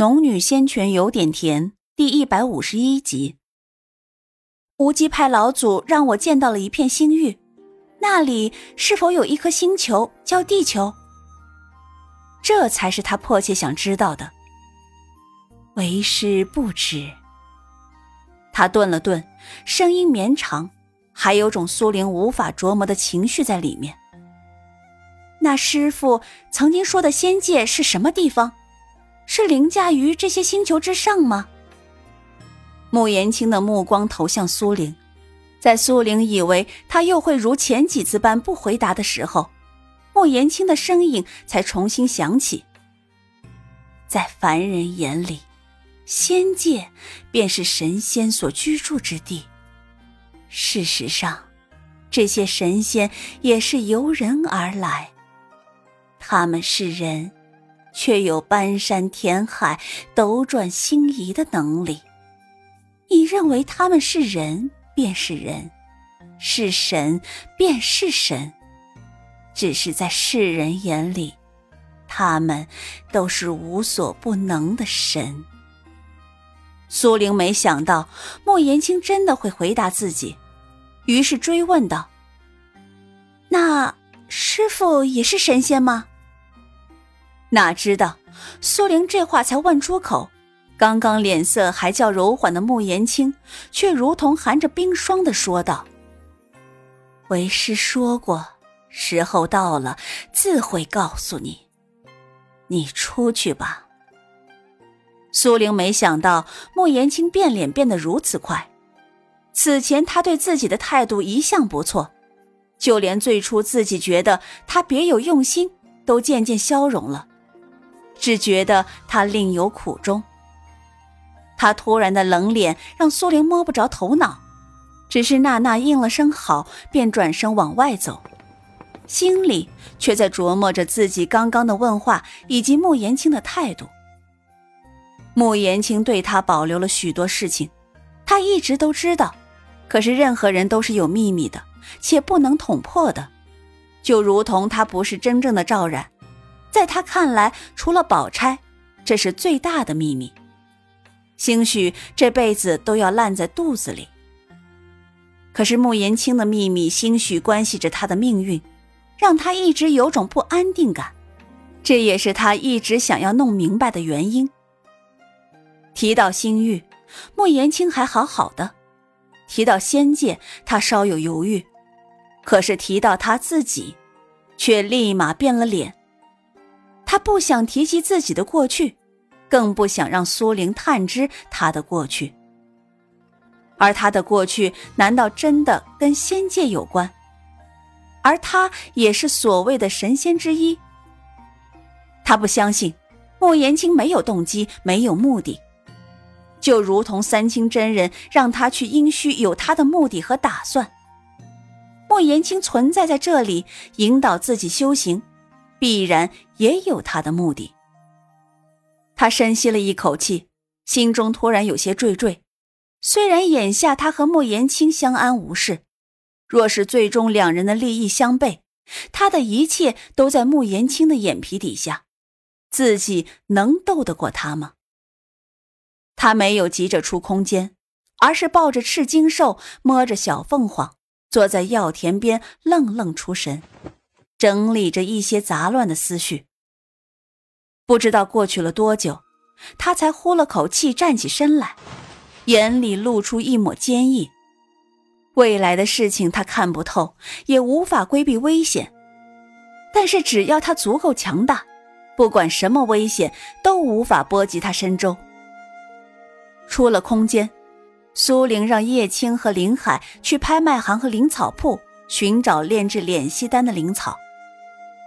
农女仙泉有点甜，第一百五十一集。无极派老祖让我见到了一片星域，那里是否有一颗星球叫地球？这才是他迫切想知道的。为师不知。他顿了顿，声音绵长，还有种苏玲无法琢磨的情绪在里面。那师傅曾经说的仙界是什么地方？是凌驾于这些星球之上吗？穆言青的目光投向苏玲，在苏玲以为他又会如前几次般不回答的时候，穆言青的声音才重新响起。在凡人眼里，仙界便是神仙所居住之地。事实上，这些神仙也是由人而来。他们是人，却有搬山填海、斗转星移的能力。你认为他们是人，便是人；是神，便是神。只是在世人眼里，他们都是无所不能的神。苏玲没想到莫言青真的会回答自己，于是追问道：“那师傅也是神仙吗？”哪知道苏玲这话才问出口，刚刚脸色还较柔缓的穆言青，却如同含着冰霜的说道：“为师说过，时候到了，自会告诉你。你出去吧。”苏玲没想到穆言青变脸变得如此快。此前他对自己的态度一向不错，就连最初自己觉得他别有用心，都渐渐消融了，只觉得他另有苦衷。他突然的冷脸让苏玲摸不着头脑，只是娜娜应了声好，便转身往外走，心里却在琢磨着自己刚刚的问话以及穆言青的态度。穆言青对他保留了许多事情，他一直都知道。可是任何人都是有秘密的，且不能捅破的。就如同他不是真正的赵冉，在他看来，除了宝钗，这是最大的秘密。兴许这辈子都要烂在肚子里。可是穆言青的秘密，兴许关系着他的命运，让他一直有种不安定感。这也是他一直想要弄明白的原因。提到星域，穆言青还好好的。提到仙界，他稍有犹豫；可是提到他自己，却立马变了脸。不想提及自己的过去，更不想让苏玲探知他的过去。而他的过去，难道真的跟仙界有关？而他也是所谓的神仙之一。他不相信，穆言青没有动机，没有目的。就如同三清真人让他去阴虚，有他的目的和打算。莫言青存在在这里，引导自己修行，必然也有他的目的。他深吸了一口气，心中突然有些惴惴。虽然眼下他和莫言青相安无事，若是最终两人的利益相悖，他的一切都在穆言青的眼皮底下，自己能斗得过他吗？他没有急着出空间，而是抱着赤金兽，摸着小凤凰，坐在药田边愣愣出神，整理着一些杂乱的思绪。不知道过去了多久，他才呼了口气，站起身来，眼里露出一抹坚毅。未来的事情他看不透，也无法规避危险，但是只要他足够强大，不管什么危险都无法波及他身周。出了空间，苏玲让叶青和林海去拍卖行和灵草铺寻找炼制敛息丹的灵草，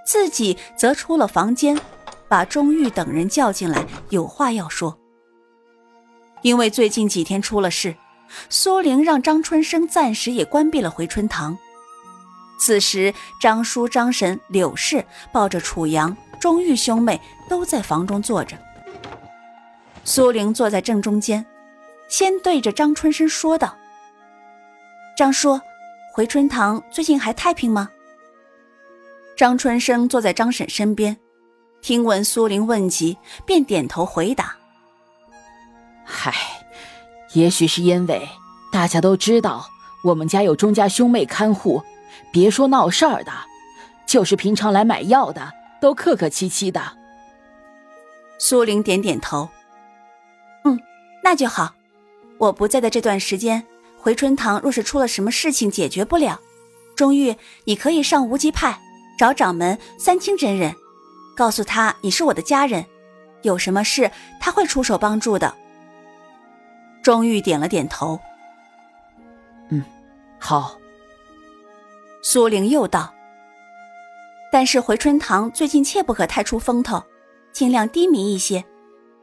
自己则出了房间，把钟玉等人叫进来，有话要说。因为最近几天出了事，苏玲让张春生暂时也关闭了回春堂。此时，张叔、张婶、柳氏抱着楚阳、钟玉兄妹都在房中坐着，苏玲坐在正中间。先对着张春生说道：“张叔，回春堂最近还太平吗？”张春生坐在张婶身边，听闻苏玲问及，便点头回答：“嗨，也许是因为大家都知道我们家有钟家兄妹看护，别说闹事儿的，就是平常来买药的都客客气气的。苏玲点点头，嗯，那就好。我不在的这段时间，回春堂若是出了什么事情解决不了，钟玉，你可以上无极派找掌门三清真人，告诉他你是我的家人，有什么事他会出手帮助的。钟玉点了点头，嗯，好。苏玲又道：“但是回春堂最近切不可太出风头，尽量低迷一些，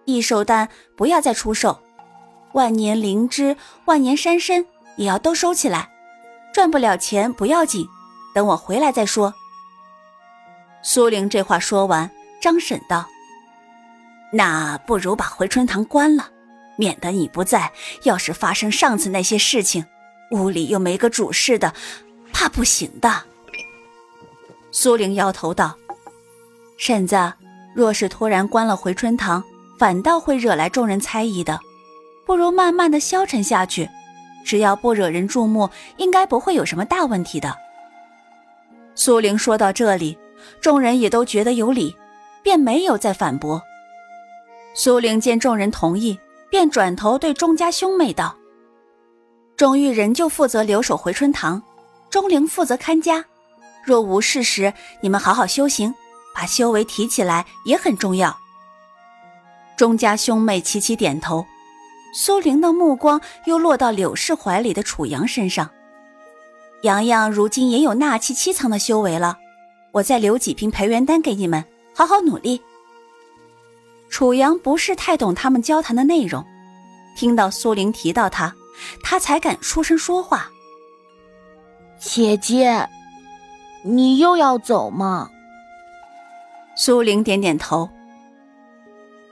异兽丹不要再出售。”万年灵芝、万年山参也要都收起来，赚不了钱不要紧，等我回来再说。苏玲这话说完，张婶道：“那不如把回春堂关了，免得你不在，要是发生上次那些事情，屋里又没个主事的，怕不行的。”苏玲摇头道：“婶子，若是突然关了回春堂，反倒会惹来众人猜疑的。”不如慢慢的消沉下去，只要不惹人注目，应该不会有什么大问题的。苏玲说到这里，众人也都觉得有理，便没有再反驳。苏玲见众人同意，便转头对钟家兄妹道：“钟玉人就负责留守回春堂，钟灵负责看家。若无事时，你们好好修行，把修为提起来也很重要。”钟家兄妹齐齐点头。苏玲的目光又落到柳氏怀里的楚阳身上。洋洋如今也有纳气七层的修为了，我再留几瓶培元丹给你们，好好努力。楚阳不是太懂他们交谈的内容，听到苏玲提到他，他才敢出声说话。姐姐，你又要走吗？苏玲点点头。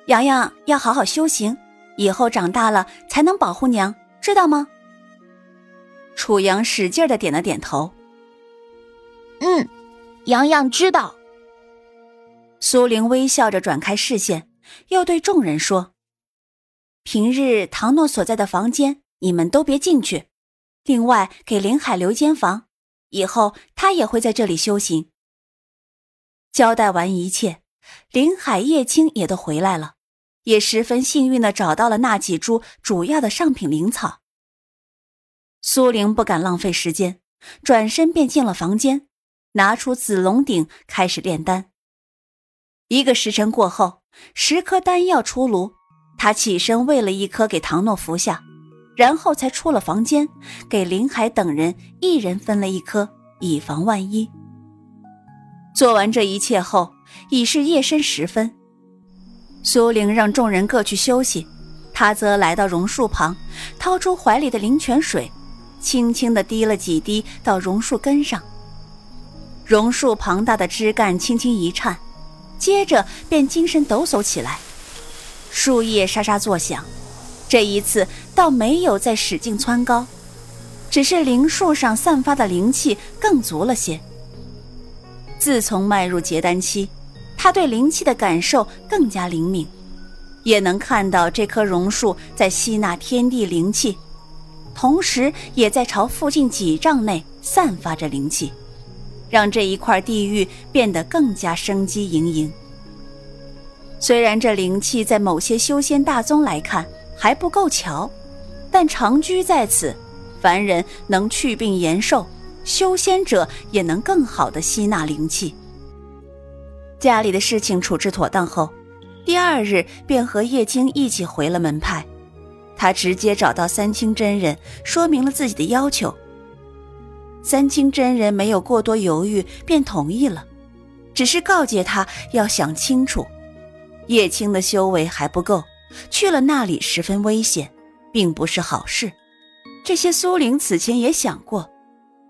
洋洋要好好修行。以后长大了才能保护娘，知道吗？楚阳使劲的点了点头。嗯，洋洋知道。苏玲微笑着转开视线，又对众人说：“平日唐诺所在的房间，你们都别进去。另外给林海留间房，以后他也会在这里修行。”交代完一切，林海、叶青也都回来了。也十分幸运的找到了那几株主要的上品灵草。苏玲不敢浪费时间，转身便进了房间，拿出紫龙鼎开始炼丹。一个时辰过后，十颗丹药出炉，他起身喂了一颗给唐诺服下，然后才出了房间，给林海等人一人分了一颗，以防万一。做完这一切后，已是夜深时分。苏玲让众人各去休息，他则来到榕树旁，掏出怀里的灵泉水，轻轻地滴了几滴到榕树根上。榕树庞大的枝干轻轻一颤，接着便精神抖擞起来，树叶沙沙作响。这一次倒没有再使劲蹿高，只是灵树上散发的灵气更足了些。自从迈入结丹期。他对灵气的感受更加灵敏，也能看到这棵榕树在吸纳天地灵气，同时也在朝附近几丈内散发着灵气，让这一块地域变得更加生机盈盈。虽然这灵气在某些修仙大宗来看还不够瞧，但长居在此，凡人能去病延寿，修仙者也能更好的吸纳灵气。家里的事情处置妥当后，第二日便和叶青一起回了门派。他直接找到三清真人，说明了自己的要求。三清真人没有过多犹豫，便同意了，只是告诫他要想清楚，叶青的修为还不够，去了那里十分危险，并不是好事。这些苏玲此前也想过，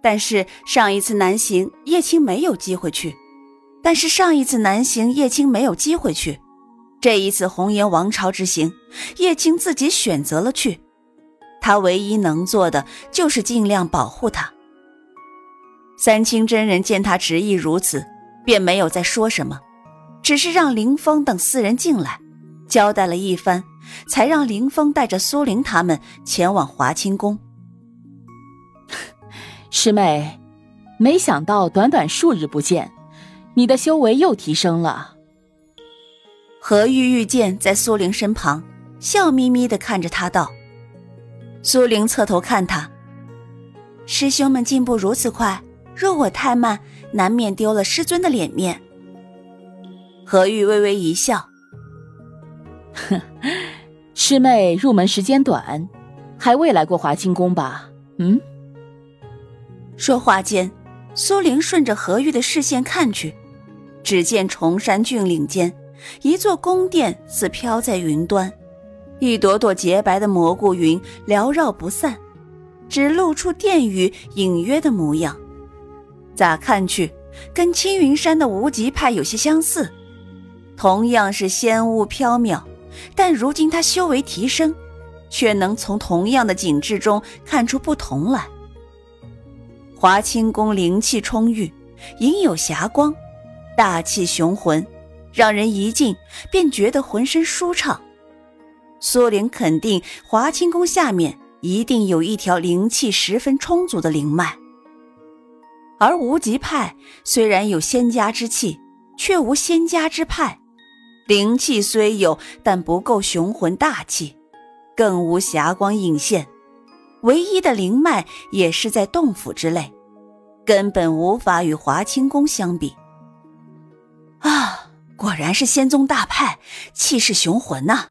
但是上一次南行，叶青没有机会去。但是上一次南行，叶青没有机会去。这一次红颜王朝之行，叶青自己选择了去。他唯一能做的就是尽量保护他。三清真人见他执意如此，便没有再说什么，只是让林峰等四人进来，交代了一番，才让林峰带着苏玲他们前往华清宫。师妹，没想到短短数日不见，你的修为又提升了。何玉玉见在苏玲身旁，笑眯眯的看着他道：“苏玲侧头看他，师兄们进步如此快，若我太慢，难免丢了师尊的脸面。”何玉微微一笑：“哼，师妹入门时间短，还未来过华清宫吧？嗯。”说话间，苏玲顺着何玉的视线看去，只见崇山峻岭间，一座宫殿似飘在云端，一朵朵洁白的蘑菇云缭绕不散，只露出殿宇隐约的模样。咋看去，跟青云山的无极派有些相似。同样是仙雾飘渺，但如今他修为提升，却能从同样的景致中看出不同来。华清宫灵气充裕，隐有霞光，大气雄浑，让人一进便觉得浑身舒畅。苏玲肯定华清宫下面一定有一条灵气十分充足的灵脉，而无极派虽然有仙家之气，却无仙家之派。灵气虽有，但不够雄浑大气，更无霞光映现。唯一的灵脉也是在洞府之内，根本无法与华清宫相比。啊，果然是仙宗大派，气势雄浑呐！